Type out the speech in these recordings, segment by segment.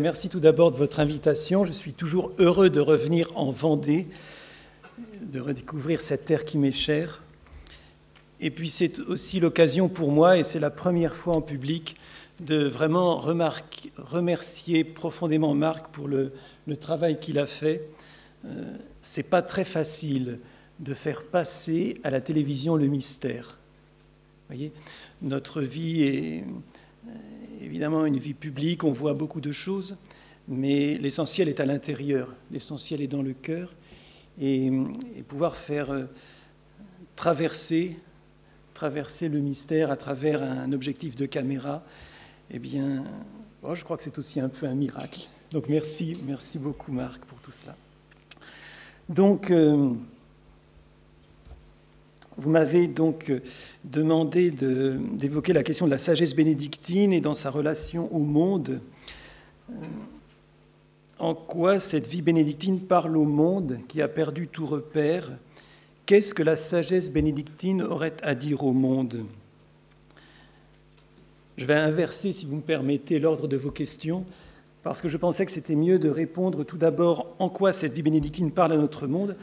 Merci tout d'abord de votre invitation. Je suis toujours heureux de revenir en Vendée, de redécouvrir cette terre qui m'est chère. Et puis c'est aussi l'occasion pour moi, et c'est la première fois en public, de vraiment remercier profondément Marc pour le, travail qu'il a fait. Euh, c'est pas très facile de faire passer à la télévision le mystère. Vous voyez, notre vie est évidemment une vie publique, on voit beaucoup de choses, mais l'essentiel est à l'intérieur, l'essentiel est dans le cœur, et, pouvoir faire euh, traverser, traverser le mystère à travers un objectif de caméra, eh bien, oh, je crois que c'est aussi un peu un miracle. Donc merci, merci beaucoup Marc pour tout cela. Donc, euh, vous m'avez donc euh, demandé d'évoquer la question de la sagesse bénédictine et dans sa relation au monde. Euh, en quoi cette vie bénédictine parle au monde qui a perdu tout repère? Qu'est-ce que la sagesse bénédictine aurait à dire au monde? Je vais inverser, si vous me permettez, l'ordre de vos questions, parce que je pensais que c'était mieux de répondre tout d'abord en quoi cette vie bénédictine parle à notre monde,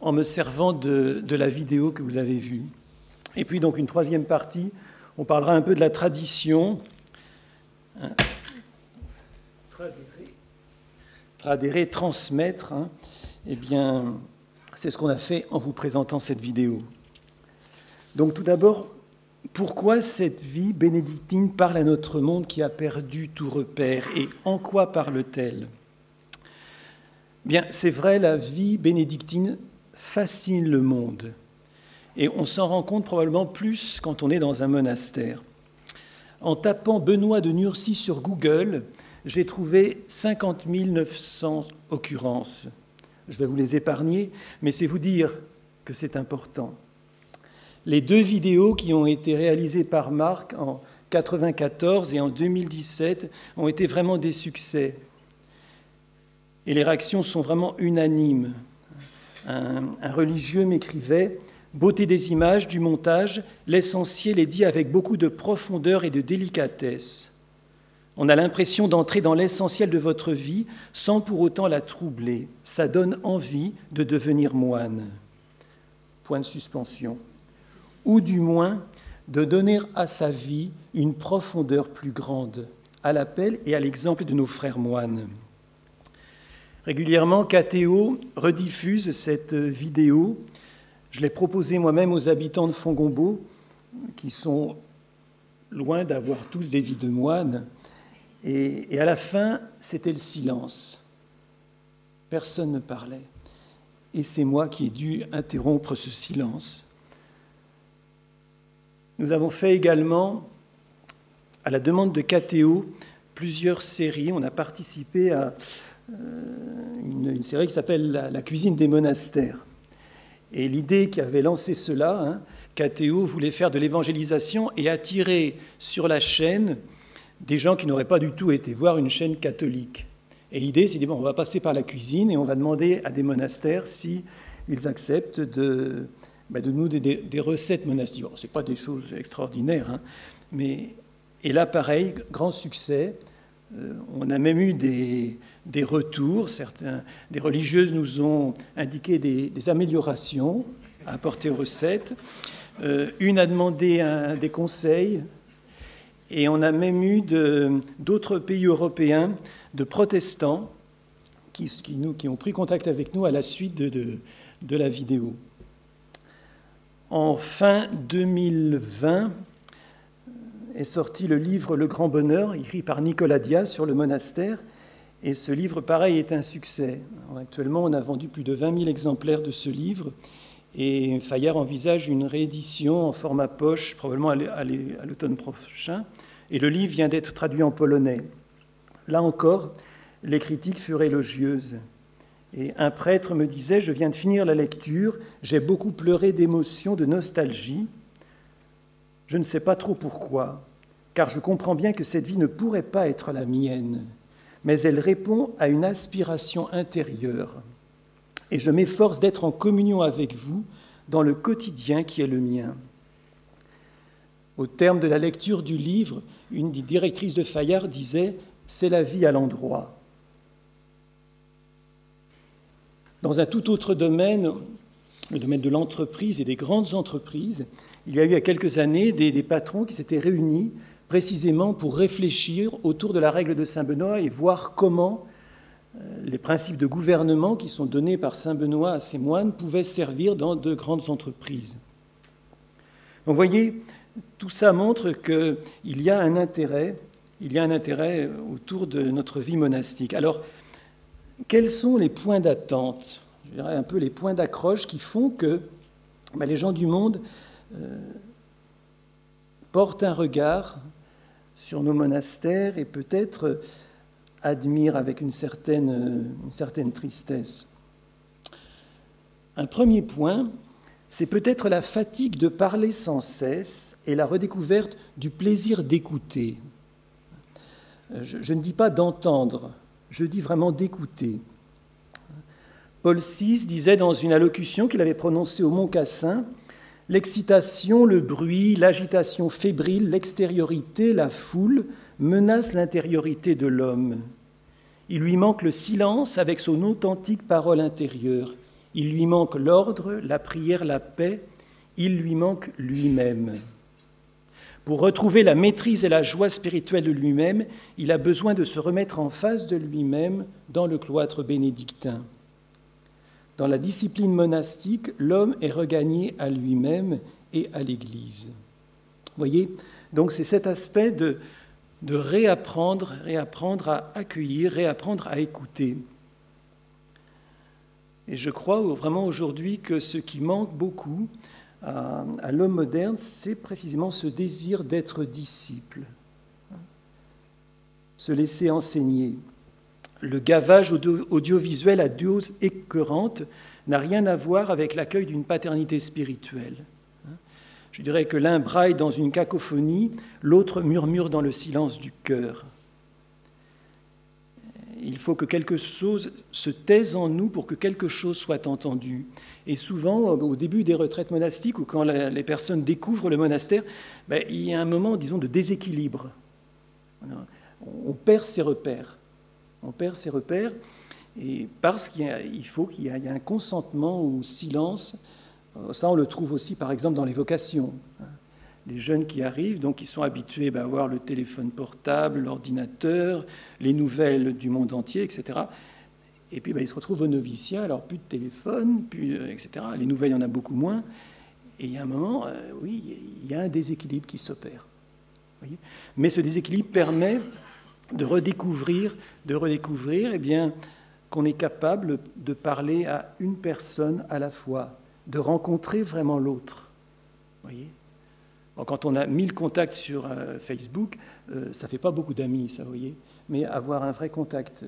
en me servant de, la vidéo que vous avez vue. Et puis donc une troisième partie, on parlera un peu de la tradition. Hein. Transmettre, hein. eh bien, c'est ce qu'on a fait en vous présentant cette vidéo. Donc tout d'abord, pourquoi cette vie bénédictine parle à notre monde qui a perdu tout repère et en quoi parle-t-elle? Bien, c'est vrai, la vie bénédictine fascine le monde. Et on s'en rend compte probablement plus quand on est dans un monastère. En tapant Benoît de Nursie sur Google, j'ai trouvé 50 900 occurrences. Je vais vous les épargner, mais c'est vous dire que c'est important. Les deux vidéos qui ont été réalisées par Marc en 1994 et en 2017 ont été vraiment des succès. Et les réactions sont vraiment unanimes un, religieux m'écrivait Beauté des images, du montage, l'essentiel est dit avec beaucoup de profondeur et de délicatesse. On a l'impression d'entrer dans l'essentiel de votre vie sans pour autant la troubler. Ça donne envie de devenir moine. Point de suspension. Ou du moins de donner à sa vie une profondeur plus grande, à l'appel et à l'exemple de nos frères moines. Régulièrement, KTO rediffuse cette vidéo. Je l'ai proposée moi-même aux habitants de Fongombo, qui sont loin d'avoir tous des vies de moines. Et, à la fin, c'était le silence. Personne ne parlait. Et c'est moi qui ai dû interrompre ce silence. Nous avons fait également, à la demande de KTO, plusieurs séries. On a participé à euh, une, série qui s'appelle la, cuisine des monastères. Et l'idée qui avait lancé cela, hein, voulait faire de l'évangélisation et attirer sur la chaîne des gens qui n'auraient pas du tout été voir une chaîne catholique. Et l'idée, c'est de bon, on va passer par la cuisine et on va demander à des monastères si ils acceptent de, de nous des, des, recettes monastiques. Ce n'est pas des choses extraordinaires, hein, mais et là, pareil, grand succès. Euh, on a même eu des, des retours. Certains, des religieuses nous ont indiqué des, améliorations à apporter aux recettes. Euh, une a demandé des conseils. Et on a même eu d'autres pays européens, de protestants, qui, nous, qui, ont pris contact avec nous à la suite de, de la vidéo. En fin 2020 est sorti le livre Le Grand Bonheur, écrit par Nicolas Diaz sur le monastère, et ce livre, pareil, est un succès. Actuellement, on a vendu plus de 20 000 exemplaires de ce livre. Et Fayard envisage une réédition en format poche, probablement à l'automne prochain. Et le livre vient d'être traduit en polonais. Là encore, les critiques furent élogieuses. Et un prêtre me disait, je viens de finir la lecture, j'ai beaucoup pleuré d'émotion, de nostalgie. Je ne sais pas trop pourquoi, car je comprends bien que cette vie ne pourrait pas être la mienne mais elle répond à une aspiration intérieure. Et je m'efforce d'être en communion avec vous dans le quotidien qui est le mien. Au terme de la lecture du livre, une des directrices de Fayard disait c'est la vie à l'endroit. Dans un tout autre domaine, le domaine de l'entreprise et des grandes entreprises, il y a eu il y a quelques années des, des patrons qui s'étaient réunis précisément pour réfléchir autour de la règle de Saint Benoît et voir comment euh, les principes de gouvernement qui sont donnés par Saint Benoît à ses moines pouvaient servir dans de grandes entreprises. Donc, vous voyez, tout ça montre qu'il y a un intérêt, il y a un intérêt autour de notre vie monastique. Alors, quels sont les points d'attente Je dirais un peu les points d'accroche qui font que ben, les gens du monde euh, portent un regard sur nos monastères et peut-être admirent avec une certaine, une certaine tristesse. Un premier point, c'est peut-être la fatigue de parler sans cesse et la redécouverte du plaisir d'écouter. Je, je, ne dis pas d'entendre, je dis vraiment d'écouter. Paul VI disait dans une allocution qu'il avait prononcée au Mont Cassin L'excitation, le bruit, l'agitation fébrile, l'extériorité, la foule menacent l'intériorité de l'homme. Il lui manque le silence avec son authentique parole intérieure. Il lui manque l'ordre, la prière, la paix. Il lui manque lui-même. Pour retrouver la maîtrise et la joie spirituelle de lui-même, il a besoin de se remettre en face de lui-même dans le cloître bénédictin. Dans la discipline monastique, l'homme est regagné à lui-même et à l'Église. voyez, donc c'est cet aspect de, réapprendre, réapprendre à accueillir, réapprendre à écouter. Et je crois vraiment aujourd'hui que ce qui manque beaucoup à, à l'homme moderne, c'est précisément ce désir d'être disciple, se laisser enseigner. Le gavage audiovisuel à dose écœurante n'a rien à voir avec l'accueil d'une paternité spirituelle. Je dirais que l'un braille dans une cacophonie, l'autre murmure dans le silence du cœur. Il faut que quelque chose se taise en nous pour que quelque chose soit entendu. Et souvent, au début des retraites monastiques ou quand les personnes découvrent le monastère, ben, il y a un moment, disons, de déséquilibre. On perd ses repères on perd ses repères, et parce qu'il faut qu'il y ait un consentement au silence. Ça, on le trouve aussi, par exemple, dans les vocations. Les jeunes qui arrivent, donc, ils sont habitués ben, à avoir le téléphone portable, l'ordinateur, les nouvelles du monde entier, etc. Et puis, ben, ils se retrouvent au noviciat, alors plus de téléphone, plus, euh, etc. Les nouvelles, il y en a beaucoup moins. Et il y a un moment, euh, oui, il y a un déséquilibre qui s'opère. Mais ce déséquilibre permet de redécouvrir, de redécouvrir eh bien, qu'on est capable de parler à une personne à la fois, de rencontrer vraiment l'autre. voyez? Quand on a mille contacts sur euh, Facebook, euh, ça ne fait pas beaucoup d'amis, ça, voyez Mais avoir un vrai contact. Euh,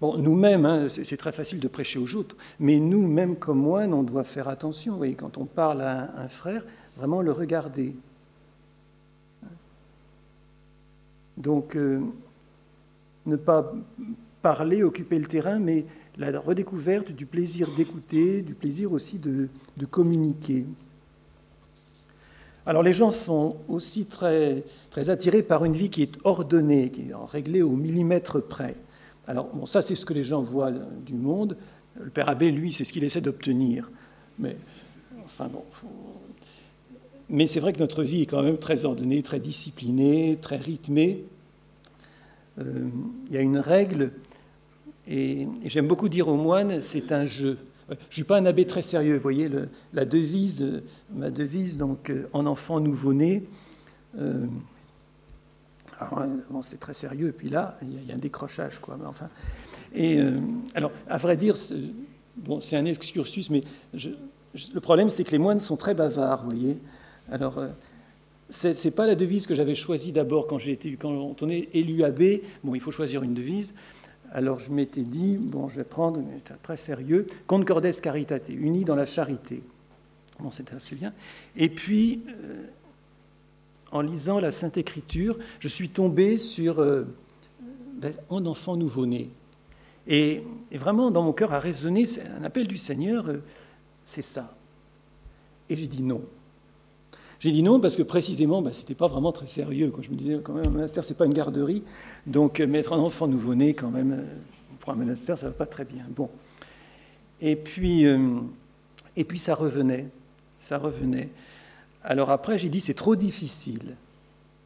bon, nous-mêmes, hein, c'est très facile de prêcher aux autres, mais nous-mêmes, comme moines, on doit faire attention. Voyez, quand on parle à un frère, vraiment le regarder. Donc, euh, ne pas parler, occuper le terrain, mais la redécouverte du plaisir d'écouter, du plaisir aussi de, communiquer. Alors les gens sont aussi très, attirés par une vie qui est ordonnée, qui est réglée au millimètre près. Alors bon, ça c'est ce que les gens voient du monde. Le père Abbé, lui, c'est ce qu'il essaie d'obtenir. Mais enfin bon, mais c'est vrai que notre vie est quand même très ordonnée, très disciplinée, très rythmée. Euh, il y a une règle, et, j'aime beaucoup dire aux moines, c'est un jeu. Je ne suis pas un abbé très sérieux, vous voyez, la devise, ma devise, donc, euh, en enfant nouveau-né, euh, c'est très sérieux, et puis là, il y, a un décrochage, quoi. Enfin, et alors, à vrai dire, bon, c'est un excursus, mais le problème, c'est que les moines sont très bavards, vous voyez. Alors, euh, ce n'est pas la devise que j'avais choisie d'abord quand, été, quand on est élu abbé. Bon, il faut choisir une devise. Alors je m'étais dit, bon, je vais prendre, très sérieux, Concordes Caritate, unis dans la charité. Bon, c'était assez bien. Et puis, euh, en lisant la Sainte Écriture, je suis tombé sur euh, ben, un enfant nouveau-né. Et, vraiment, dans mon cœur a résonné un appel du Seigneur, c'est ça. Et j'ai dit non. J'ai dit non parce que précisément, bah, ce n'était pas vraiment très sérieux. Quand je me disais, quand même, un monastère, ce n'est pas une garderie. Donc, mettre un enfant nouveau-né, quand même, pour un monastère, ça ne va pas très bien. Bon. Et puis, et puis ça revenait. Ça revenait. Alors après, j'ai dit, c'est trop difficile.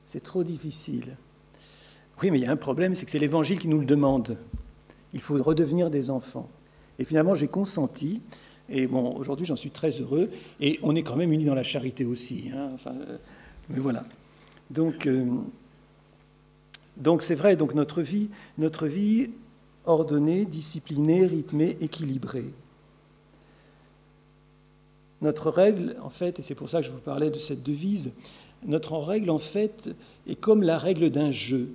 C'est trop difficile. Oui, mais il y a un problème, c'est que c'est l'Évangile qui nous le demande. Il faut redevenir des enfants. Et finalement, j'ai consenti. Et bon, aujourd'hui, j'en suis très heureux. Et on est quand même unis dans la charité aussi. Hein. Euh, mais voilà. Donc, euh, donc c'est vrai. Donc notre vie, notre vie ordonnée, disciplinée, rythmée, équilibrée. Notre règle, en fait, et c'est pour ça que je vous parlais de cette devise, notre règle, en fait, est comme la règle d'un jeu.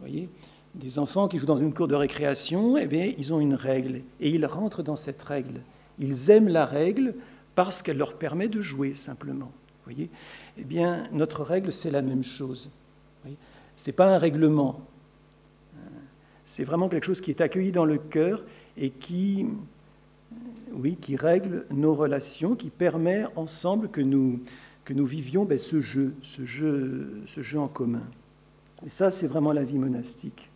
Vous voyez Des enfants qui jouent dans une cour de récréation, eh bien, ils ont une règle, et ils rentrent dans cette règle. Ils aiment la règle parce qu'elle leur permet de jouer, simplement. Voyez? Eh bien, notre règle, c'est la même chose. Ce n'est pas un règlement. C'est vraiment quelque chose qui est accueilli dans le cœur et qui, oui, qui règle nos relations, qui permet ensemble que nous, que nous vivions ben, ce jeu, ce jeu, ce jeu en commun. Et ça, c'est vraiment la vie monastique.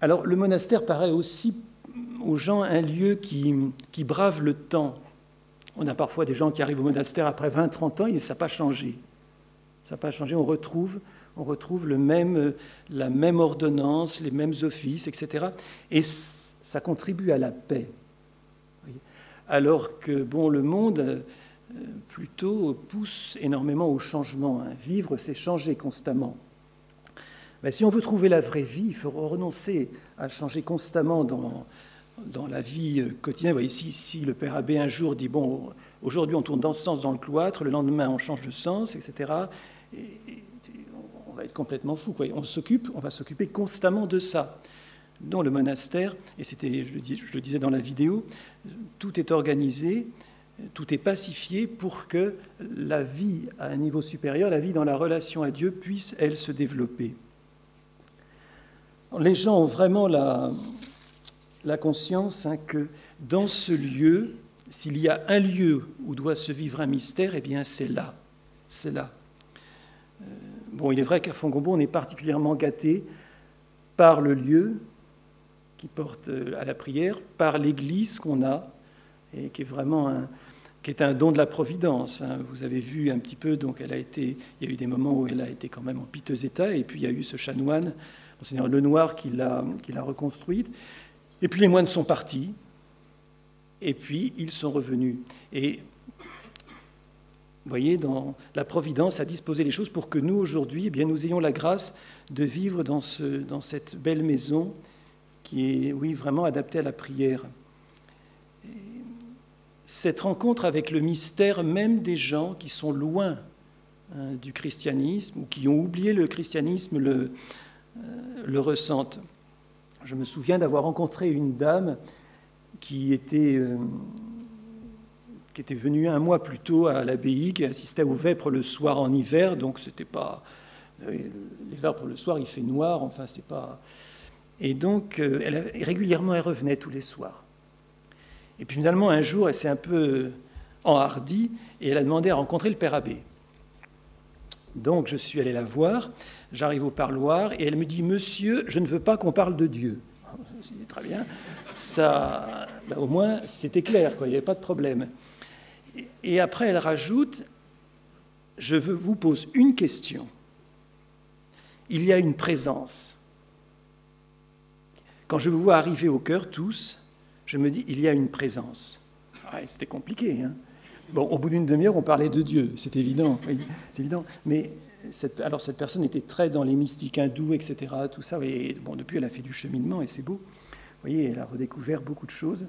Alors, le monastère paraît aussi aux gens un lieu qui, qui brave le temps. On a parfois des gens qui arrivent au monastère après 20-30 ans et ça n'a pas changé. Ça n'a pas changé. On retrouve, on retrouve le même, la même ordonnance, les mêmes offices, etc. Et ça contribue à la paix. Alors que bon, le monde euh, plutôt pousse énormément au changement. Hein. Vivre, c'est changer constamment. Mais si on veut trouver la vraie vie, il faut renoncer à changer constamment dans, dans la vie quotidienne. Vous voyez, si, si le père abbé un jour dit, bon, aujourd'hui on tourne dans ce sens dans le cloître, le lendemain on change de sens, etc., on va être complètement fou. Quoi. On s'occupe, on va s'occuper constamment de ça dans le monastère, et c'était, je le disais dans la vidéo, tout est organisé, tout est pacifié pour que la vie à un niveau supérieur, la vie dans la relation à Dieu puisse, elle, se développer. Les gens ont vraiment la, la conscience hein, que dans ce lieu, s'il y a un lieu où doit se vivre un mystère, eh bien c'est là. C'est là. Euh, bon, il est vrai qu'à Fongombo, on est particulièrement gâté par le lieu, qui porte euh, à la prière par l'Église qu'on a et qui est vraiment un, qui est un don de la providence. Hein. Vous avez vu un petit peu, donc elle a été, il y a eu des moments où elle a été quand même en piteux état, et puis il y a eu ce chanoine, Monseigneur Lenoir, qui l'a, qui l'a reconstruite. Et puis les moines sont partis, et puis ils sont revenus. Et vous voyez, la Providence a disposé les choses pour que nous, aujourd'hui, eh bien, nous ayons la grâce de vivre dans, ce, dans cette belle maison qui est, oui, vraiment adapté à la prière. cette rencontre avec le mystère même des gens qui sont loin hein, du christianisme ou qui ont oublié le christianisme le, euh, le ressentent. Je me souviens d'avoir rencontré une dame qui était, euh, qui était venue un mois plus tôt à l'abbaye, qui assistait aux vêpres le soir en hiver, donc c'était pas. Euh, les vêpres le soir, il fait noir, enfin, c'est pas. Et donc, euh, elle, régulièrement, elle revenait tous les soirs. Et puis finalement, un jour, elle s'est un peu enhardie et elle a demandé à rencontrer le père abbé. Donc, je suis allé la voir, j'arrive au parloir et elle me dit Monsieur, je ne veux pas qu'on parle de Dieu. Très bien, ça, ben, au moins, c'était clair, quoi, il n'y avait pas de problème. Et après, elle rajoute Je vous pose une question. Il y a une présence quand je vous vois arriver au cœur tous, je me dis, il y a une présence. C'était compliqué. Hein bon, au bout d'une demi-heure, on parlait de Dieu, c'est évident. c'est évident. Mais alors cette personne était très dans les mystiques hindous, etc. Tout ça. Bon, depuis, elle a fait du cheminement et c'est beau. Vous voyez, elle a redécouvert beaucoup de choses.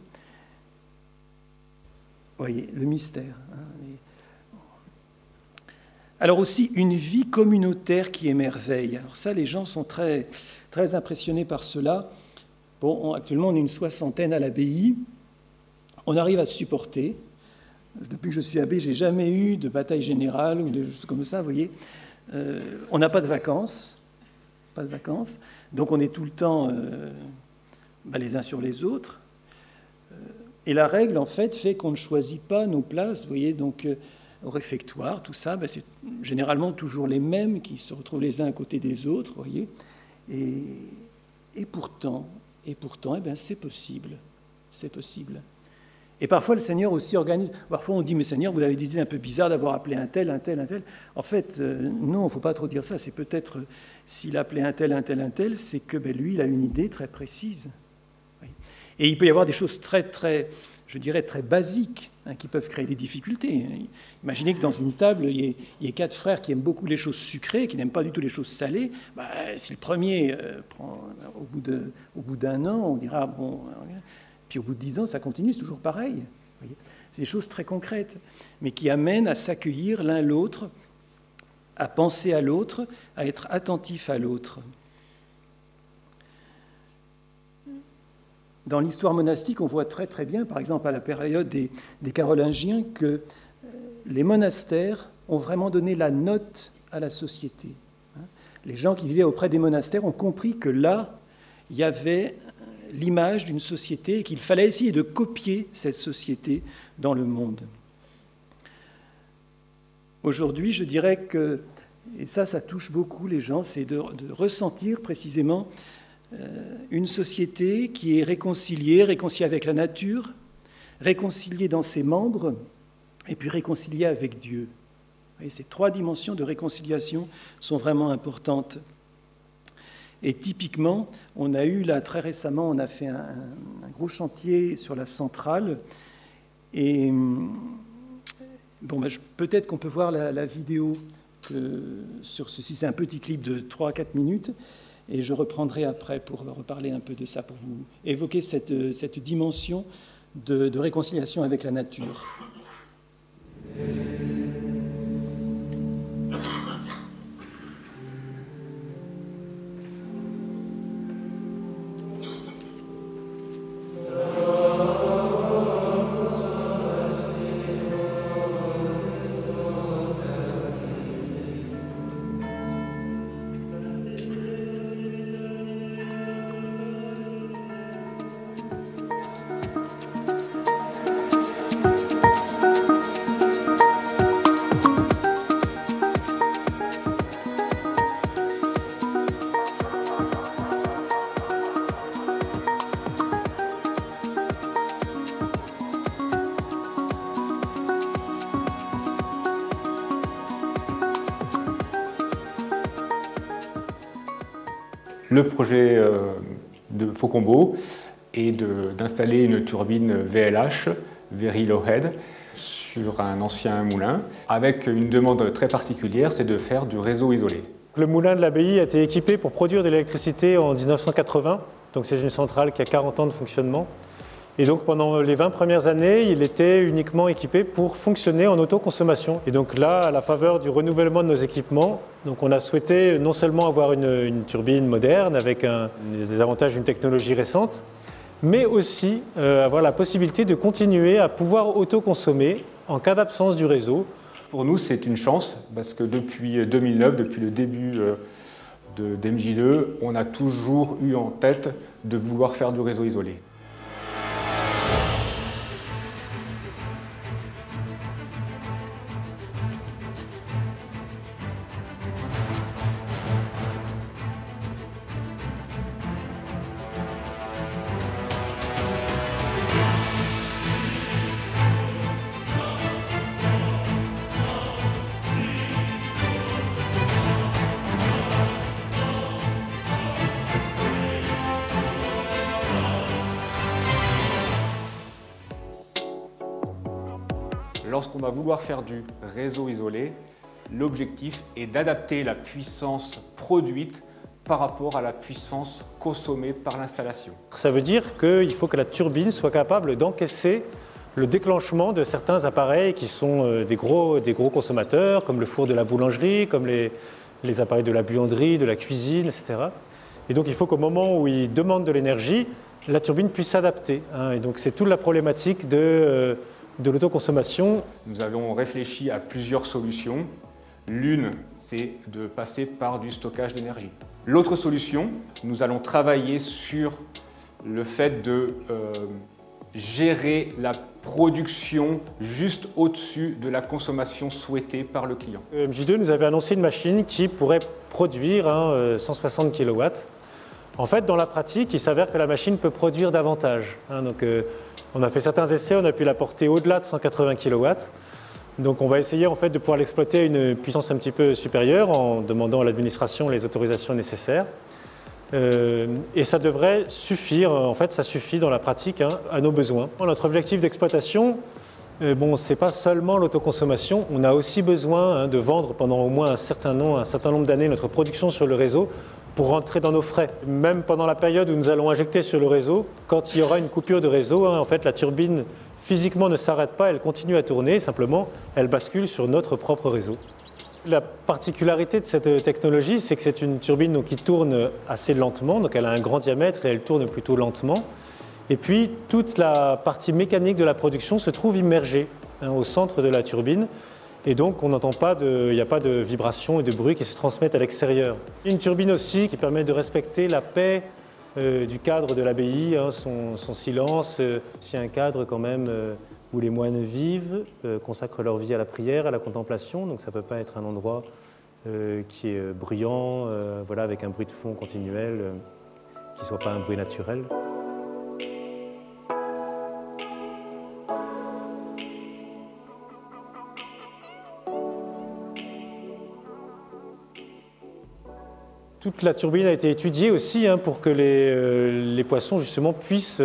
Vous voyez, le mystère. Hein, alors aussi, une vie communautaire qui émerveille. Alors ça, les gens sont très, très impressionnés par cela. Bon, actuellement, on est une soixantaine à l'abbaye. On arrive à se supporter. Depuis que je suis abbé, j'ai jamais eu de bataille générale ou de choses comme ça, vous voyez. Euh, on n'a pas de vacances, pas de vacances, donc on est tout le temps euh, bah, les uns sur les autres. Euh, Et la règle, en fait, fait qu'on ne choisit pas nos places. Vous voyez, donc au réfectoire, tout ça, ben, c'est généralement toujours les mêmes qui se retrouvent les uns à côté des autres, vous voyez. Et, et pourtant, et pourtant, eh ben, c'est possible. C'est possible. Et parfois, le Seigneur aussi organise. Parfois, on dit Mais Seigneur, vous avez dit un peu bizarre d'avoir appelé un tel, un tel, un tel. En fait, euh, non, il ne faut pas trop dire ça. C'est peut-être, s'il a appelé un tel, un tel, un tel, c'est que ben, lui, il a une idée très précise. Et il peut y avoir des choses très, très, je dirais, très basiques hein, qui peuvent créer des difficultés. Imaginez que dans une table, il y, ait, quatre frères qui aiment beaucoup les choses sucrées, qui n'aiment pas du tout les choses salées. Bah, si le premier euh, prend, au bout d'un an, on dira, bon, puis au bout de dix ans, ça continue, c'est toujours pareil. C'est des choses très concrètes, mais qui amènent à s'accueillir l'un l'autre, à penser à l'autre, à être attentif à l'autre. Dans l'histoire monastique, on voit très très bien, par exemple à la période des, Carolingiens, que euh, les monastères ont vraiment donné la note à la société. Hein. Les gens qui vivaient auprès des monastères ont compris que là, il y avait l'image d'une société et qu'il fallait essayer de copier cette société dans le monde. Aujourd'hui, je dirais que, et ça, ça touche beaucoup les gens, c'est de, ressentir précisément euh, une société qui est réconciliée, réconciliée avec la nature, réconciliée dans ses membres, et puis réconciliée avec Dieu. ces trois dimensions de réconciliation sont vraiment importantes. Et typiquement, on a eu là très récemment, on a fait un, gros chantier sur la centrale. Et bon, ben, peut-être qu'on peut voir la, vidéo sur ceci. C'est un petit clip de 3-4 minutes. Et je reprendrai après pour reparler un peu de ça, pour vous évoquer cette, cette dimension de, de réconciliation avec la nature. Le projet euh, de Faucombeau est d'installer une turbine VLH, Very Low Head, sur un ancien moulin, avec une demande très particulière, c'est de faire du réseau isolé. Le moulin de l'abbaye a été équipé pour produire de l'électricité en 1980, donc c'est une centrale qui a 40 ans de fonctionnement. Et donc pendant les 20 premières années, il était uniquement équipé pour fonctionner en autoconsommation. Et donc là, à la faveur du renouvellement de nos équipements, on a souhaité non seulement avoir une, turbine moderne avec des avantages d'une technologie récente, mais aussi euh, avoir la possibilité de continuer à pouvoir autoconsommer en cas d'absence du réseau. Pour nous, c'est une chance parce que depuis 2009, depuis le début euh, de d'MJ2, on a toujours eu en tête de vouloir faire du réseau isolé. Lorsqu'on va vouloir faire du réseau isolé, l'objectif est d'adapter la puissance produite par rapport à la puissance consommée par l'installation. Ça veut dire qu'il faut que la turbine soit capable d'encaisser le déclenchement de certains appareils qui sont euh, des gros, des gros consommateurs, comme le four de la boulangerie, comme les, les appareils de la buanderie, de la cuisine, etc. Et donc il faut qu'au moment où ils demandent de l'énergie, la turbine puisse s'adapter. Hein. Et donc c'est toute la problématique de... Euh, de l'autoconsommation. Nous avons réfléchi à plusieurs solutions. L'une, c'est de passer par du stockage d'énergie. L'autre solution, nous allons travailler sur le fait de euh, gérer la production juste au-dessus de la consommation souhaitée par le client. MJ2 nous avait annoncé une machine qui pourrait produire 160 kW. En fait, dans la pratique, il s'avère que la machine peut produire davantage. Hein. donc, euh, on a fait certains essais, on a pu la porter au-delà de 180 kW. Donc on va essayer en fait de pouvoir l'exploiter à une puissance un petit peu supérieure en demandant à l'administration les autorisations nécessaires. Euh, et ça devrait suffire, en fait, ça suffit dans la pratique hein, à nos besoins. Notre objectif d'exploitation, euh, bon, ce n'est pas seulement l'autoconsommation, on a aussi besoin hein, de vendre pendant au moins un certain nombre d'années notre production sur le réseau pour rentrer dans nos frais. Même pendant la période où nous allons injecter sur le réseau, quand il y aura une coupure de réseau, hein, en fait, la turbine physiquement ne s'arrête pas, elle continue à tourner, simplement, elle bascule sur notre propre réseau. La particularité de cette technologie, c'est que c'est une turbine qui tourne assez lentement, donc elle a un grand diamètre et elle tourne plutôt lentement. Et puis toute la partie mécanique de la production se trouve immergée hein, au centre de la turbine. Et donc on n'entend pas de, il n'y a pas de vibrations et de bruit qui se transmettent à l'extérieur. Une turbine aussi qui permet de respecter la paix euh, du cadre de l'abbaye, hein, son, silence. Euh, c'est un cadre quand même euh, où les moines vivent, euh, consacrent leur vie à la prière, à la contemplation, donc ça ne peut pas être un endroit euh, qui est euh, bruyant, voilà, avec un bruit de fond continuel, qui ne soit pas un bruit naturel. Toute la turbine a été étudiée aussi hein, pour que les, les, poissons justement puissent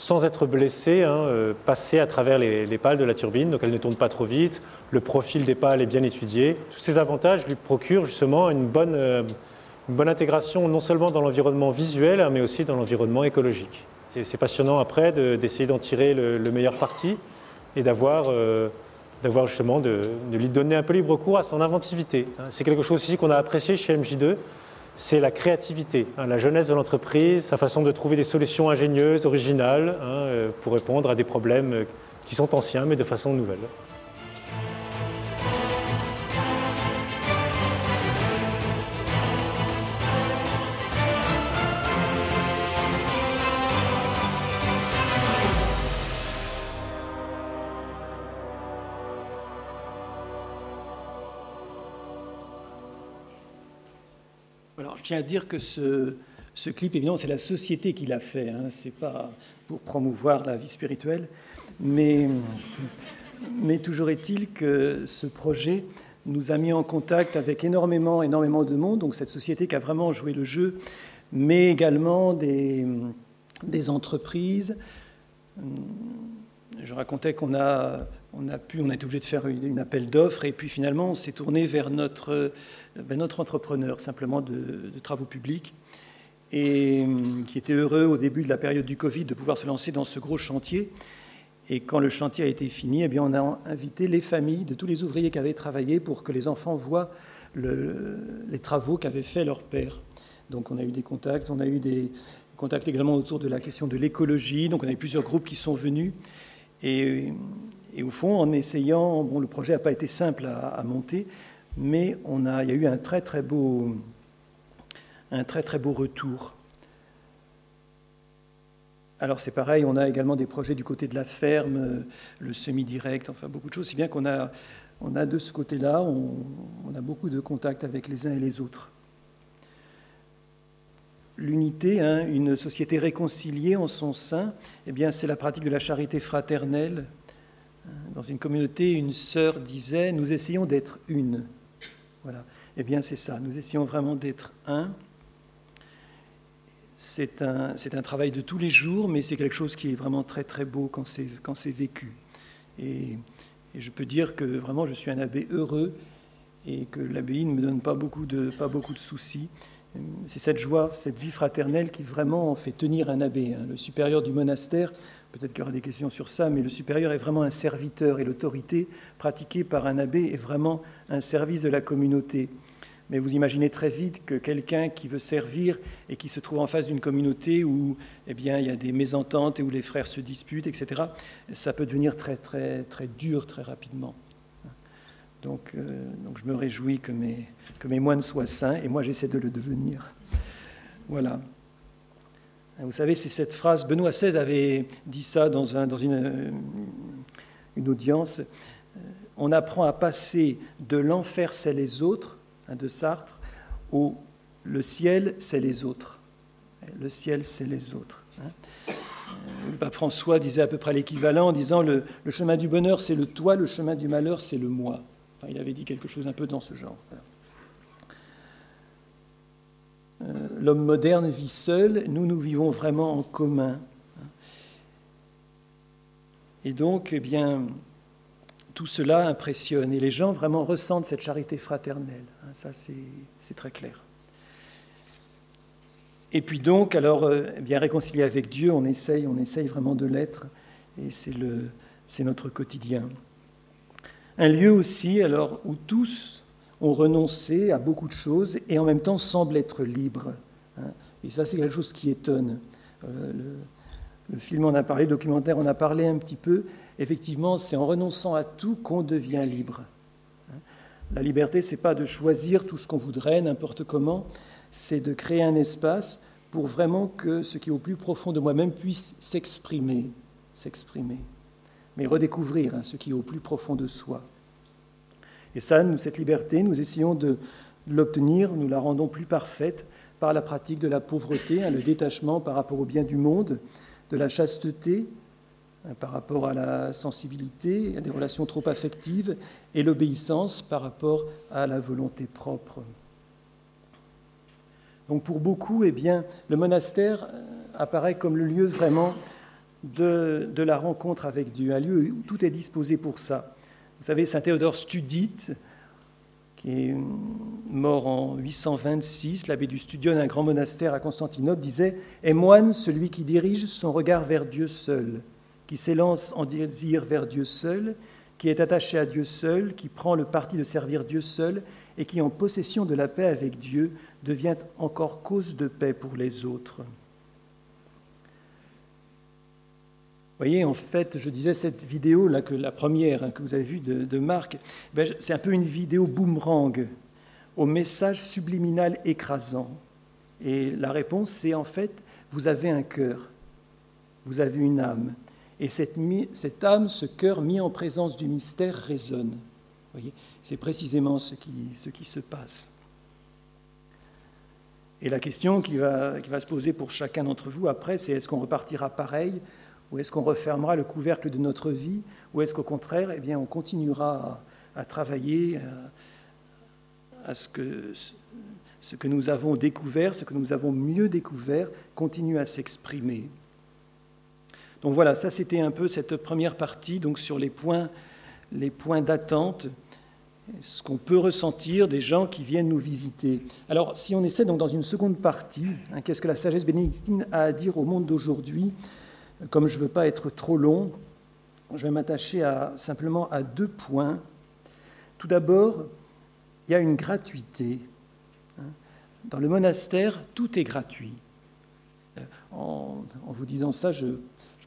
sans être blessé, hein, euh, passer à travers les, pales de la turbine, donc elle ne tourne pas trop vite, le profil des pales est bien étudié. Tous ces avantages lui procurent justement une bonne, euh, une bonne intégration non seulement dans l'environnement visuel, hein, mais aussi dans l'environnement écologique. C'est passionnant après d'essayer d'en tirer le, meilleur parti et d'avoir euh, justement de, de, lui donner un peu libre cours à son inventivité. C'est quelque chose aussi qu'on a apprécié chez MJ2, c'est la créativité, hein, la jeunesse de l'entreprise, sa façon de trouver des solutions ingénieuses, originales, hein, euh, pour répondre à des problèmes euh, qui sont anciens mais de façon nouvelle. Tiens à dire que ce, clip, évidemment, c'est la société qui l'a fait. Hein, c'est pas pour promouvoir la vie spirituelle, mais, mais toujours est-il que ce projet nous a mis en contact avec énormément, énormément de monde. Donc cette société qui a vraiment joué le jeu, mais également des, des entreprises. Je racontais qu'on a on a pu, on a été obligé de faire une, appel d'offres et puis finalement on s'est tourné vers notre, notre entrepreneur simplement de, travaux publics et hum, qui était heureux au début de la période du Covid de pouvoir se lancer dans ce gros chantier. Et quand le chantier a été fini, eh bien, on a invité les familles de tous les ouvriers qui avaient travaillé pour que les enfants voient les travaux qu'avait fait leur père. Donc on a eu des contacts, on a eu des contacts également autour de la question de l'écologie. Donc on a eu plusieurs groupes qui sont venus. Et au fond, en essayant, bon, le projet n'a pas été simple à, monter, mais on a, il y a eu un très très beau, un très très beau retour. Alors c'est pareil, on a également des projets du côté de la ferme, le semi-direct, enfin beaucoup de choses, si bien qu'on a, on a de ce côté-là, on, a beaucoup de contacts avec les uns et les autres. L'unité, hein, une société réconciliée en son sein, eh bien c'est la pratique de la charité fraternelle dans une communauté, une sœur disait Nous essayons d'être une. Voilà. Eh bien, c'est ça. Nous essayons vraiment d'être un. C'est un, travail de tous les jours, mais c'est quelque chose qui est vraiment très, très beau quand c'est, quand c'est vécu. Et, et, je peux dire que vraiment, je suis un abbé heureux et que l'abbaye ne me donne pas beaucoup de, pas beaucoup de soucis. C'est cette joie, cette vie fraternelle qui vraiment fait tenir un abbé. Hein. Le supérieur du monastère Peut-être qu'il y aura des questions sur ça, mais le supérieur est vraiment un serviteur et l'autorité pratiquée par un abbé est vraiment un service de la communauté. Mais vous imaginez très vite que quelqu'un qui veut servir et qui se trouve en face d'une communauté où eh bien, il y a des mésententes et où les frères se disputent, etc., ça peut devenir très, très, très dur très rapidement. Donc, euh, donc je me réjouis que mes, moines soient saints et moi j'essaie de le devenir. Voilà. Vous savez, c'est cette phrase, Benoît XVI avait dit ça dans, une, une, audience, on apprend à passer de l'enfer, c'est les autres, hein, de Sartre, au le ciel, c'est les autres. Le ciel, c'est les autres. Hein. Le pape François disait à peu près l'équivalent en disant le chemin du bonheur, c'est le toi, le chemin du malheur, c'est le moi. Il avait dit quelque chose un peu dans ce genre. Euh, l'homme moderne vit seul, nous, nous vivons vraiment en commun. Et donc, eh bien, tout cela impressionne. Et les gens vraiment ressentent cette charité fraternelle. Hein, ça, c'est très clair. Et puis donc, alors, euh, eh bien réconcilier avec Dieu, on essaye, on essaye vraiment de l'être, et c'est notre quotidien. Un lieu aussi, alors, où tous ont renoncé à beaucoup de choses et en même temps semblent être libres. Hein. Et ça, c'est quelque chose qui étonne. Euh, le, film en a parlé, le documentaire en a parlé un petit peu. Effectivement, c'est en renonçant à tout qu'on devient libre. Hein. La liberté, c'est pas de choisir tout ce qu'on voudrait, n'importe comment, c'est de créer un espace pour vraiment que ce qui est au plus profond de moi-même puisse s'exprimer, s'exprimer, mais redécouvrir hein, ce qui est au plus profond de soi. Et ça, nous, cette liberté, nous essayons de l'obtenir, nous la rendons plus parfaite par la pratique de la pauvreté, hein, le détachement par rapport au bien du monde, de la chasteté, hein, par rapport à la sensibilité, à des relations trop affectives, et l'obéissance par rapport à la volonté propre. Donc pour beaucoup, eh bien, le monastère euh, apparaît comme le lieu vraiment de, la rencontre avec Dieu, un lieu où tout est disposé pour ça. Vous savez, Saint Théodore Studite, qui est mort en 826, l'abbé du Studion, un grand monastère à Constantinople, disait Est moine celui qui dirige son regard vers Dieu seul, qui s'élance en désir vers Dieu seul, qui est attaché à Dieu seul, qui prend le parti de servir Dieu seul, et qui, en possession de la paix avec Dieu, devient encore cause de paix pour les autres. Vous voyez, en fait, je disais cette vidéo, là, que la première hein, que vous avez vue de, Marc, ben, c'est un peu une vidéo boomerang au message subliminal écrasant. Et la réponse, c'est en fait, vous avez un cœur, vous avez une âme. Et cette, cette âme, ce cœur mis en présence du mystère résonne. Voyez, c'est précisément ce qui, ce qui se passe. Et la question qui va, qui va se poser pour chacun d'entre vous après, c'est est-ce qu'on repartira pareil ou est-ce qu'on refermera le couvercle de notre vie ou est-ce qu'au contraire, eh bien, on continuera à, travailler à, ce, que, ce que nous avons découvert, ce que nous avons mieux découvert, continue à s'exprimer. Donc voilà, ça c'était un peu cette première partie donc sur les points, les points d'attente ce qu'on peut ressentir des gens qui viennent nous visiter. Alors, si on essaie donc dans une seconde partie, hein, qu'est-ce que la sagesse bénédictine a à dire au monde d'aujourd'hui? Comme je ne veux pas être trop long, je vais m'attacher simplement à deux points. Tout d'abord, il y a une gratuité. Dans le monastère, tout est gratuit. En, vous disant ça, je,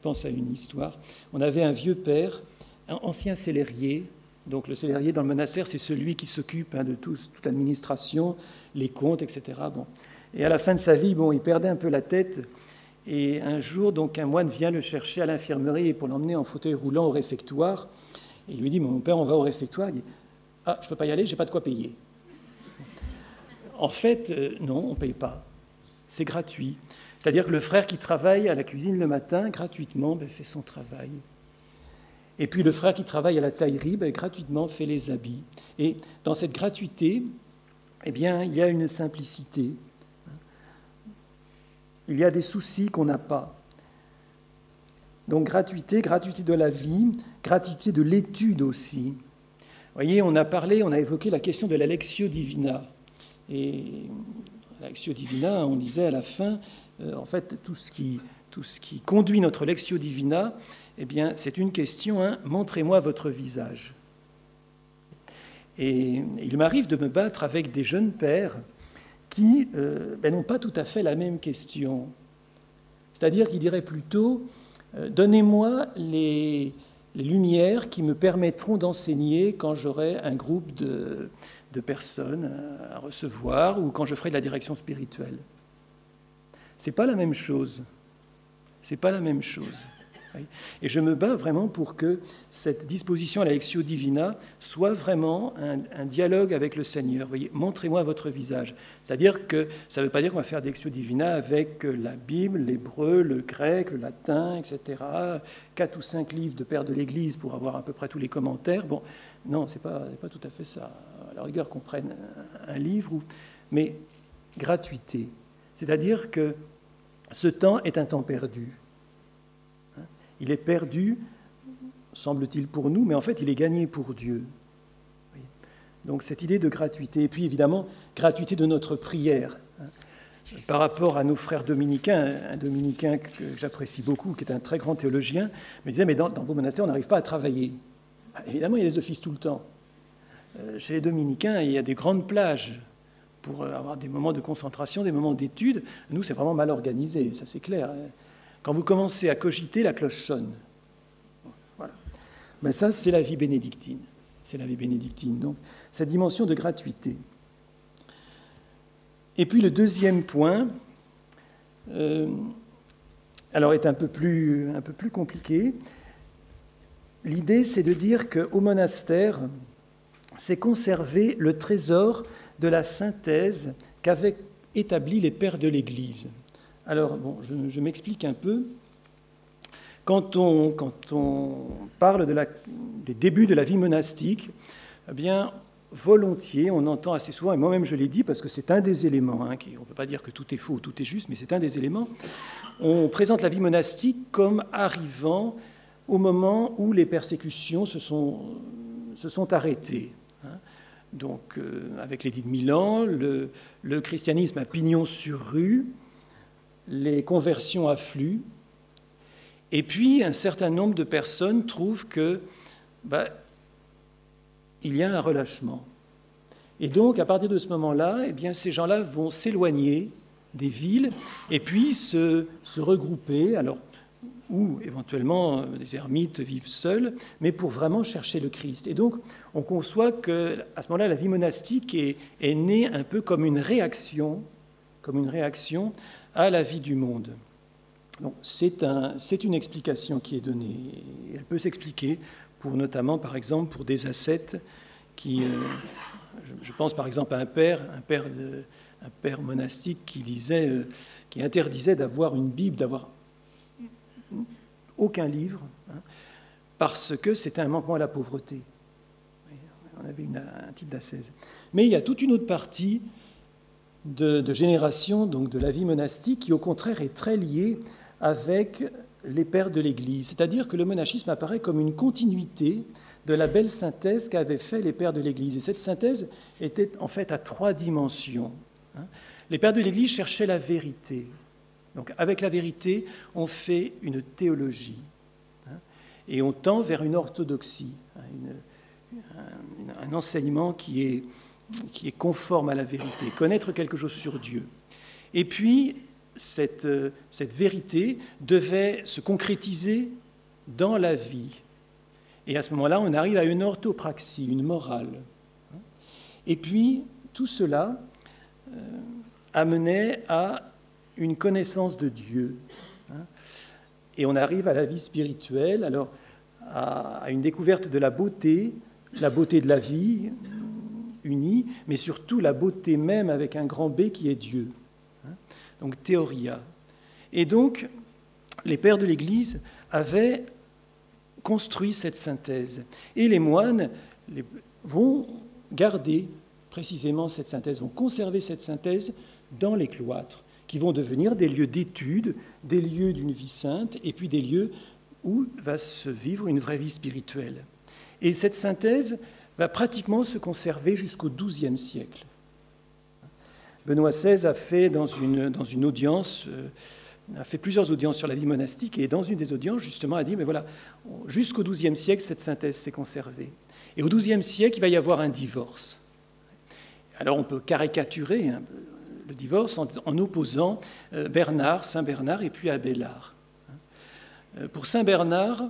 pense à une histoire. On avait un vieux père, un ancien célérier, donc le célérier dans le monastère, c'est celui qui s'occupe hein, de toute l'administration, les comptes, etc. Bon. Et à la fin de sa vie, bon, il perdait un peu la tête. Et un jour, donc, un moine vient le chercher à l'infirmerie pour l'emmener en fauteuil roulant au réfectoire. Et il lui dit, mon père, on va au réfectoire. Il dit, ah, je ne peux pas y aller, j'ai pas de quoi payer. En fait, euh, non, on ne paye pas. C'est gratuit. C'est-à-dire que le frère qui travaille à la cuisine le matin, gratuitement, ben, fait son travail. Et puis le frère qui travaille à la taillerie, ben, gratuitement fait les habits. Et dans cette gratuité, eh bien, il y a une simplicité. Il y a des soucis qu'on n'a pas. Donc gratuité, gratuité de la vie, gratuité de l'étude aussi. Vous voyez, on a parlé, on a évoqué la question de la lectio divina. Et la lectio divina, on disait à la fin, euh, en fait, tout ce qui tout ce qui conduit notre Lectio Divina, eh bien, c'est une question, hein, montrez-moi votre visage. Et il m'arrive de me battre avec des jeunes pères qui euh, ben, n'ont pas tout à fait la même question. C'est-à-dire qu'ils diraient plutôt, euh, donnez-moi les, lumières qui me permettront d'enseigner quand j'aurai un groupe de, de personnes à recevoir ou quand je ferai de la direction spirituelle. Ce n'est pas la même chose. Ce n'est pas la même chose. Et je me bats vraiment pour que cette disposition à la Lectio Divina soit vraiment un, dialogue avec le Seigneur. voyez, montrez-moi votre visage. C'est-à-dire que ça ne veut pas dire qu'on va faire des Lectio Divina avec la Bible, l'hébreu, le grec, le latin, etc. Quatre ou cinq livres de Père de l'Église pour avoir à peu près tous les commentaires. Bon, non, ce n'est pas, tout à fait ça. À la rigueur qu'on prenne un livre, mais gratuité. C'est-à-dire que ce temps est un temps perdu. Il est perdu, semble-t-il, pour nous, mais en fait, il est gagné pour Dieu. Donc cette idée de gratuité, et puis évidemment, gratuité de notre prière. Par rapport à nos frères dominicains, un dominicain que j'apprécie beaucoup, qui est un très grand théologien, me disait, mais dans, vos monastères, on n'arrive pas à travailler. Bah, évidemment, il y a des offices tout le temps. Euh, chez les dominicains, il y a des grandes plages pour avoir des moments de concentration, des moments d'étude. Nous, c'est vraiment mal organisé, ça c'est clair. Quand vous commencez à cogiter, la cloche sonne. Voilà. Mais ça, c'est la vie bénédictine. C'est la vie bénédictine. Donc, cette dimension de gratuité. Et puis le deuxième point, euh, alors est un peu plus, un peu plus compliqué. L'idée, c'est de dire qu'au monastère, c'est conserver le trésor de la synthèse qu'avaient établi les pères de l'Église. Alors, bon, je, m'explique un peu. Quand on, quand on parle des débuts de la vie monastique, eh bien, volontiers, on entend assez souvent, et moi-même je l'ai dit parce que c'est un des éléments, hein, on ne peut pas dire que tout est faux ou tout est juste, mais c'est un des éléments, on présente la vie monastique comme arrivant au moment où les persécutions se sont, se sont arrêtées. Hein. Donc, euh, avec l'édit de Milan, le, le christianisme a pignon sur rue, les conversions affluent, et puis un certain nombre de personnes trouvent que bah, il y a un relâchement. Et donc, à partir de ce moment-là, eh bien, ces gens-là vont s'éloigner des villes et puis se, regrouper, alors, ou éventuellement des ermites vivent seuls, mais pour vraiment chercher le Christ. Et donc, on conçoit que à ce moment-là, la vie monastique est, est née un peu comme une réaction, comme une réaction à la vie du monde. C'est un, une explication qui est donnée. Elle peut s'expliquer pour notamment, par exemple, pour des ascètes qui, euh, je, pense par exemple à un père, un père, monastique qui disait, euh, qui interdisait d'avoir une Bible, d'avoir aucun livre, hein, parce que c'était un manquement à la pauvreté. On avait un type d'ascèse. Mais il y a toute une autre partie de, génération donc de la vie monastique qui au contraire est très liée avec les pères de l'Église. C'est-à-dire que le monachisme apparaît comme une continuité de la belle synthèse qu'avaient fait les pères de l'Église. Et cette synthèse était en fait à trois dimensions. Hein. Les pères de l'Église cherchaient la vérité. Donc avec la vérité, on fait une théologie. Hein, et on tend vers une orthodoxie, hein, un enseignement qui est qui est conforme à la vérité, connaître quelque chose sur Dieu. Et puis, cette, euh, cette vérité devait se concrétiser dans la vie. Et à ce moment-là, on arrive à une orthopraxie, une morale. Et puis, tout cela euh, amenait à une connaissance de Dieu. Hein. Et on arrive à la vie spirituelle, alors à une découverte de la beauté, la beauté de la vie, unis, mais surtout la beauté même avec un grand B qui est Dieu. Hein. Donc théoria. Et donc, les pères de l'Église avaient construit cette synthèse. Et les moines vont garder précisément cette synthèse, vont conserver cette synthèse dans les cloîtres, qui vont devenir des lieux d'étude, des lieux d'une vie sainte, et puis des lieux où va se vivre une vraie vie spirituelle. Et cette synthèse, va pratiquement se conserver jusqu'au XIIe siècle. Benoît XVI a fait dans une, audience, euh, a fait plusieurs audiences sur la vie monastique, et dans une des audiences, justement, a dit, mais voilà, jusqu'au XIIe siècle, cette synthèse s'est conservée. Et au XIIe siècle, il va y avoir un divorce. Alors on peut caricaturer hein, le divorce en, opposant euh, Bernard, Saint Bernard et puis Abélard. Euh, pour Saint Bernard,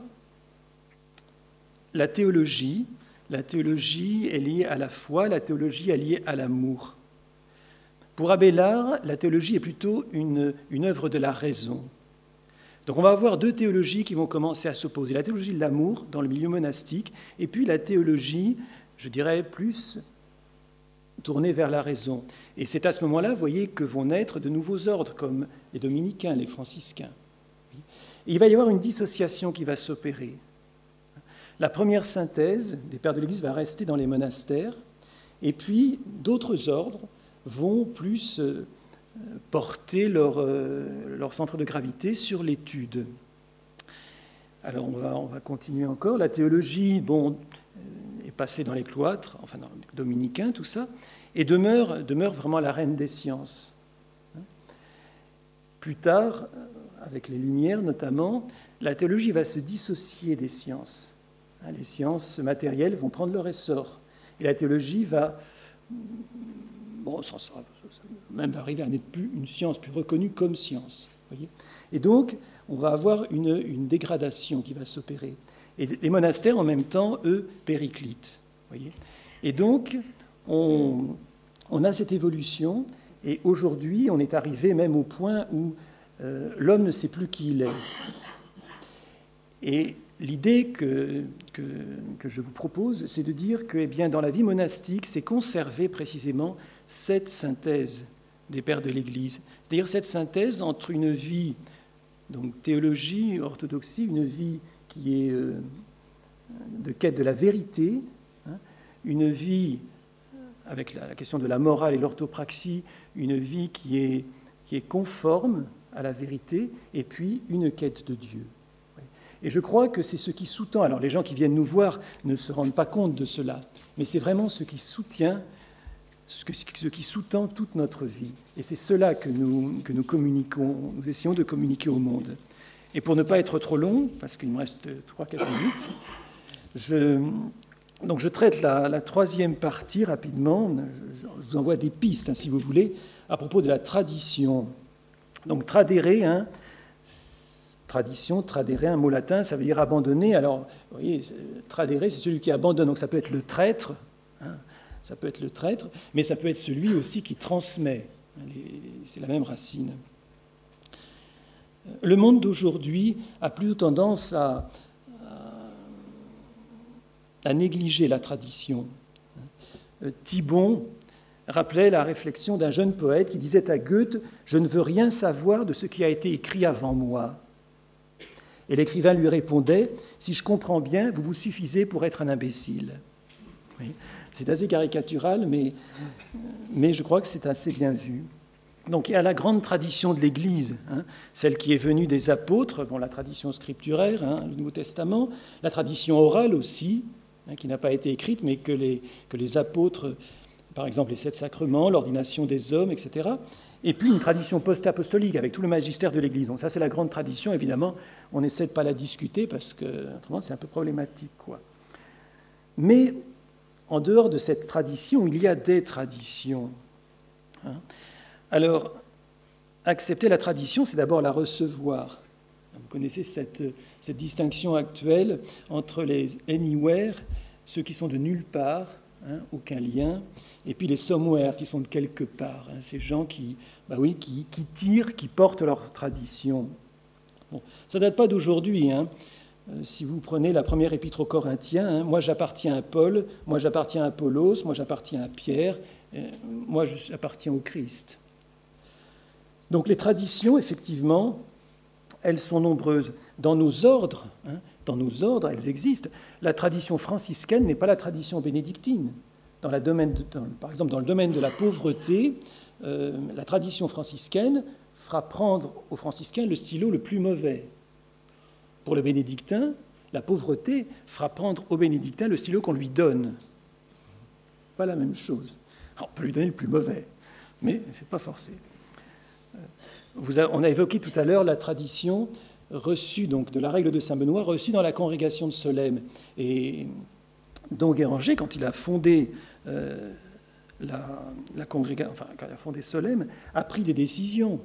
la théologie, la théologie est liée à la foi, la théologie est liée à l'amour. Pour Abélard, la théologie est plutôt une, œuvre de la raison. Donc on va avoir deux théologies qui vont commencer à s'opposer. La théologie de l'amour dans le milieu monastique, et puis la théologie, je dirais, plus tournée vers la raison. Et c'est à ce moment-là, vous voyez, que vont naître de nouveaux ordres, comme les dominicains, les franciscains. il va y avoir une dissociation qui va s'opérer. La première synthèse des pères de l'Église va rester dans les monastères, et puis d'autres ordres vont plus euh, porter leur, euh, leur, centre de gravité sur l'étude. Alors on va, on va, continuer encore. La théologie bon, euh, est passée dans les cloîtres, enfin dans les dominicains, tout ça, et demeure vraiment la reine des sciences. Plus tard, avec les Lumières notamment, la théologie va se dissocier des sciences. Les sciences matérielles vont prendre leur essor. Et la théologie va bon, ça, même arriver à n'être plus une science plus reconnue comme science. Et donc, on va avoir une, dégradation qui va s'opérer. Et les monastères, en même temps, eux, périclitent. Et donc, on, on, a cette évolution, et aujourd'hui, on est arrivé même au point où euh, l'homme ne sait plus qui il est. Et l'idée que, que, je vous propose, c'est de dire que eh bien, dans la vie monastique, c'est conserver précisément cette synthèse des pères de l'Église, c'est-à-dire cette synthèse entre une vie, donc théologie, orthodoxie, une vie qui est euh, de quête de la vérité, hein, une vie avec la, question de la morale et l'orthopraxie, une vie qui est, qui est conforme à la vérité, et puis une quête de Dieu. Et je crois que c'est ce qui sous-tend, alors les gens qui viennent nous voir ne se rendent pas compte de cela, mais c'est vraiment ce qui soutient ce, qui sous-tend toute notre vie. Et c'est cela que nous, que nous communiquons, nous essayons de communiquer au monde. Et pour ne pas être trop long, parce qu'il me reste 3-4 minutes, je, donc je traite la, troisième partie rapidement. Je, vous envoie des pistes, hein, si vous voulez, à propos de la tradition. Donc tradere, hein, tradition, tradere, un mot latin, ça veut dire abandonner. Alors, vous voyez, tradere, c'est celui qui abandonne, donc ça peut être le traître. Hein, ça peut être le traître, mais ça peut être celui aussi qui transmet. C'est la même racine. Le monde d'aujourd'hui a plutôt tendance à, à, négliger la tradition. Thibon rappelait la réflexion d'un jeune poète qui disait à Goethe Je ne veux rien savoir de ce qui a été écrit avant moi. Et l'écrivain lui répondait Si je comprends bien, vous vous suffisez pour être un imbécile. C'est assez caricatural, mais, mais je crois que c'est assez bien vu. Donc il y a la grande tradition de l'Église, hein, celle qui est venue des apôtres, bon, la tradition scripturaire, hein, le Nouveau Testament, la tradition orale aussi, hein, qui n'a pas été écrite, mais que les, que les apôtres, par exemple les sept sacrements, l'ordination des hommes, etc. Et puis une tradition post-apostolique avec tout le magistère de l'Église. Donc ça c'est la grande tradition, évidemment, on essaie de pas la discuter parce que autrement c'est un peu problématique. Mais en dehors de cette tradition, il y a des traditions. Hein. Alors, accepter la tradition, c'est d'abord la recevoir. Vous connaissez cette, distinction actuelle entre les anywhere, ceux qui sont de nulle part, hein, aucun lien, et puis les somewhere, qui sont de quelque part, hein, ces gens qui, bah oui, qui, tirent, qui portent leur tradition. ça ne date pas d'aujourd'hui. Euh, si vous prenez la première épître aux Corinthiens, hein, moi j'appartiens à Paul, moi j'appartiens à Apollos, moi j'appartiens à Pierre, euh, moi j'appartiens au Christ. Donc les traditions, effectivement, elles sont nombreuses. Dans nos ordres, hein, dans nos ordres, elles existent. La tradition franciscaine n'est pas la tradition bénédictine. Dans domaine par exemple, dans le domaine de la pauvreté, euh, la tradition franciscaine fera prendre aux franciscains le stylo le plus mauvais. Pour le bénédictin, la pauvreté fera prendre au bénédictin le stylo qu'on lui donne. Pas la même chose. on peut lui donner le plus mauvais, mais n'est pas forcé. Euh, on a évoqué tout à l'heure la tradition reçue donc de la règle de Saint Benoît reçue dans la congrégation de Solesmes. Et Don Guéranger, quand il a fondé euh, la, congrégation, enfin, quand il a a pris des décisions.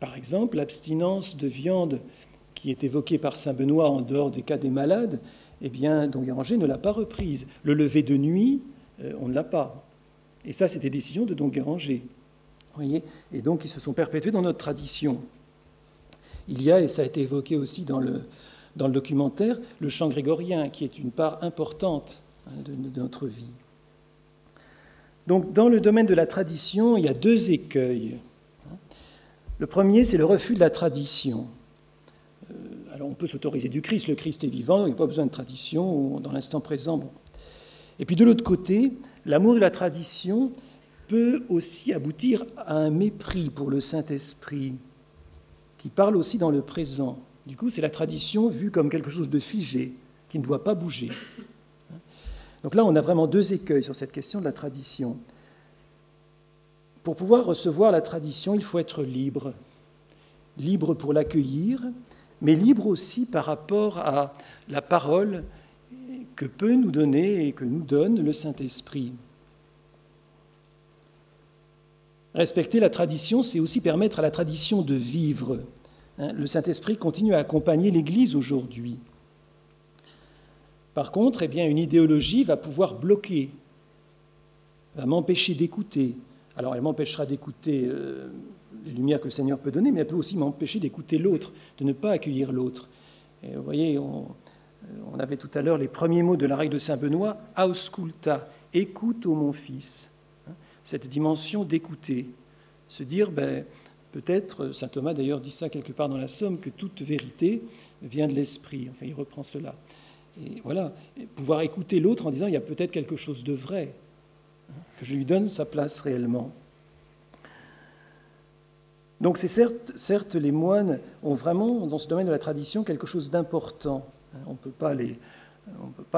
Par exemple, l'abstinence de viande qui est évoquée par Saint Benoît en dehors des cas des malades, eh bien, Don Guéranger ne l'a pas reprise. Le lever de nuit, euh, on ne l'a pas. Et ça, c'est des décisions de Don Guéranger. Voyez Et donc, ils se sont perpétués dans notre tradition. il y a, et ça a été évoqué aussi dans le, dans le documentaire, le chant grégorien, qui est une part importante hein, de, notre vie. Donc dans le domaine de la tradition, il y a deux écueils. Le premier, c'est le refus de la tradition. Euh, alors on peut s'autoriser du Christ, le Christ est vivant, il n'y a pas besoin de tradition, dans l'instant présent. Et puis de l'autre côté, l'amour de la tradition peut aussi aboutir à un mépris pour le Saint-Esprit, qui parle aussi dans le présent. Du coup, c'est la tradition vue comme quelque chose de figé, qui ne doit pas bouger. Donc là, on a vraiment deux écueils sur cette question de la tradition. Pour pouvoir recevoir la tradition, il faut être libre. Libre pour l'accueillir, mais libre aussi par rapport à la parole que peut nous donner et que nous donne le Saint-Esprit. Respecter la tradition, c'est aussi permettre à la tradition de vivre. Hein, le Saint-Esprit continue à accompagner l'Église aujourd'hui. Par contre, eh bien, une idéologie va pouvoir bloquer, va m'empêcher d'écouter. Alors elle m'empêchera d'écouter euh, les lumières que le Seigneur peut donner, mais elle peut aussi m'empêcher d'écouter l'autre, de ne pas accueillir l'autre. Vous voyez, on, on, avait tout à l'heure les premiers mots de la règle de Saint Benoît, ausculta, écoute, ô mon fils. Hein, cette dimension d'écouter, se dire, ben, peut-être, Saint Thomas d'ailleurs dit ça quelque part dans la Somme, que toute vérité vient de l'esprit. Enfin, il reprend cela. Et voilà, pouvoir écouter l'autre en disant il y a peut-être quelque chose de vrai, hein, que je lui donne sa place réellement. Donc c'est certes, certes, les moines ont vraiment, dans ce domaine de la tradition, quelque chose d'important. Hein, on ne peut pas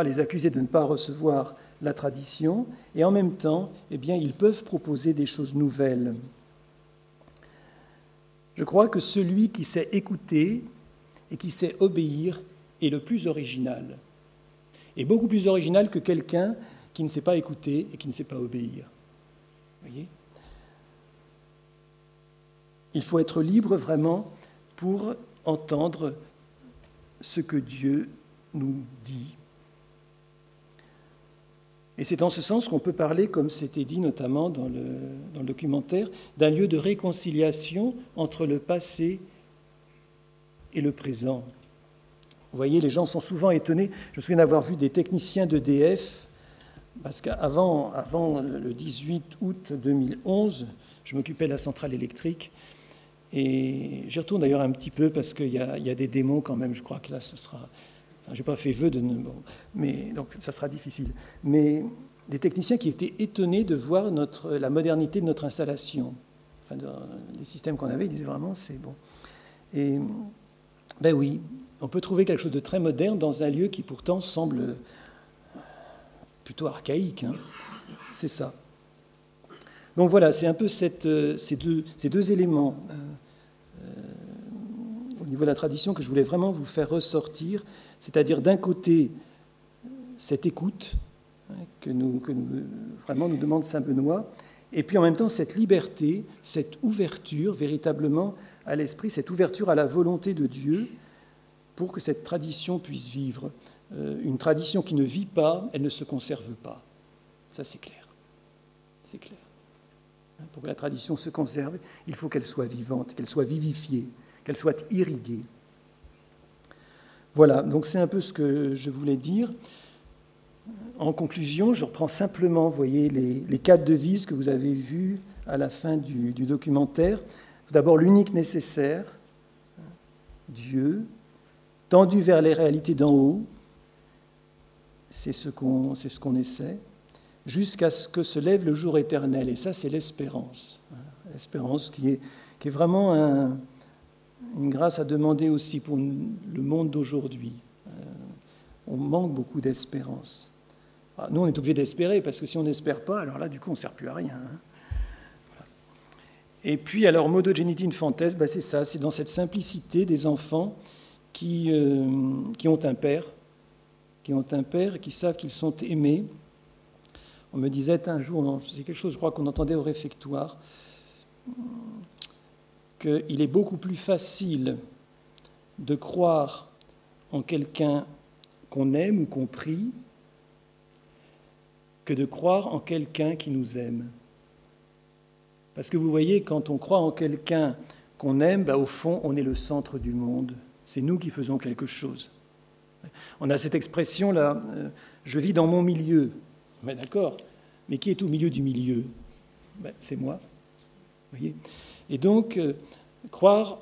les accuser de ne pas recevoir la tradition, et en même temps, eh bien, ils peuvent proposer des choses nouvelles. Je crois que celui qui sait écouter et qui sait obéir est le plus original est beaucoup plus original que quelqu'un qui ne sait pas écouter et qui ne sait pas obéir. Voyez? Il faut être libre vraiment pour entendre ce que Dieu nous dit. Et c'est en ce sens qu'on peut parler, comme c'était dit notamment dans dans le documentaire, d'un lieu de réconciliation entre le passé et le présent. Vous voyez, les gens sont souvent étonnés. Je me souviens d'avoir vu des techniciens d'EDF, parce qu'avant avant le 18 août 2011, je m'occupais de la centrale électrique. Et j'y retourne d'ailleurs un petit peu parce qu'il y, a des démons quand même. Je crois que là, ce sera. Enfin, je n'ai pas fait vœu de. Bon, mais donc, ça sera difficile. Mais des techniciens qui étaient étonnés de voir la modernité de notre installation. Enfin, les systèmes qu'on avait, ils disaient vraiment, c'est bon. Et ben oui, on peut trouver quelque chose de très moderne dans un lieu qui pourtant semble plutôt archaïque. Hein. C'est ça. Donc voilà, c'est un peu euh, ces, deux, éléments euh, euh, au niveau de la tradition que je voulais vraiment vous faire ressortir, c'est-à-dire d'un côté cette écoute hein, que, vraiment nous demande Saint Benoît, et puis en même temps cette liberté, cette ouverture véritablement à l'esprit, cette ouverture à la volonté de Dieu, pour que cette tradition puisse vivre. Euh, une tradition qui ne vit pas, elle ne se conserve pas. Ça, c'est clair. C'est clair. Hein, pour que la tradition se conserve, il faut qu'elle soit vivante, qu'elle soit vivifiée, qu'elle soit irriguée. Voilà, donc c'est un peu ce que je voulais dire. En conclusion, je reprends simplement, vous voyez, les, quatre devises que vous avez vues à la fin du, du documentaire. D'abord, l'unique nécessaire, Dieu, tendu vers les réalités d'en haut, c'est ce qu'on essaie, jusqu'à ce que se lève le jour éternel. Et ça, c'est l'espérance. L'espérance qui est, qui est vraiment une grâce à demander aussi pour le monde d'aujourd'hui. Euh, on manque beaucoup d'espérance. Ah, nous, on est obligé d'espérer, parce que si on n'espère pas, alors là, du coup, on ne sert plus à rien. Hein. Et puis, alors, modo geniti infantes, bah, c'est ça, c'est dans cette simplicité des enfants qui, euh, qui ont un père, qui ont un père, qui savent qu'ils sont aimés. On me disait un jour, c'est quelque chose, je crois qu'on entendait au réfectoire, qu'il est beaucoup plus facile de croire en quelqu'un qu'on aime ou qu'on prie que de croire en quelqu'un qui nous aime. Parce que vous voyez, quand on croit en quelqu'un qu'on aime, bah, au fond, on est le centre du monde. C'est nous qui faisons quelque chose. On a cette expression-là, euh, je vis dans mon milieu. Mais d'accord, mais qui est au milieu du milieu? Ben, C'est moi. Voyez? Et donc, euh, croire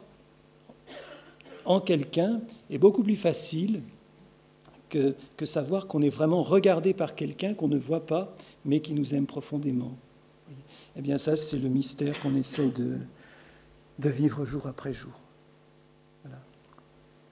en quelqu'un est beaucoup plus facile que, savoir qu'on est vraiment regardé par quelqu'un qu'on ne voit pas, mais qui nous aime profondément. Eh bien, ça, c'est le mystère qu'on essaie de vivre jour après jour.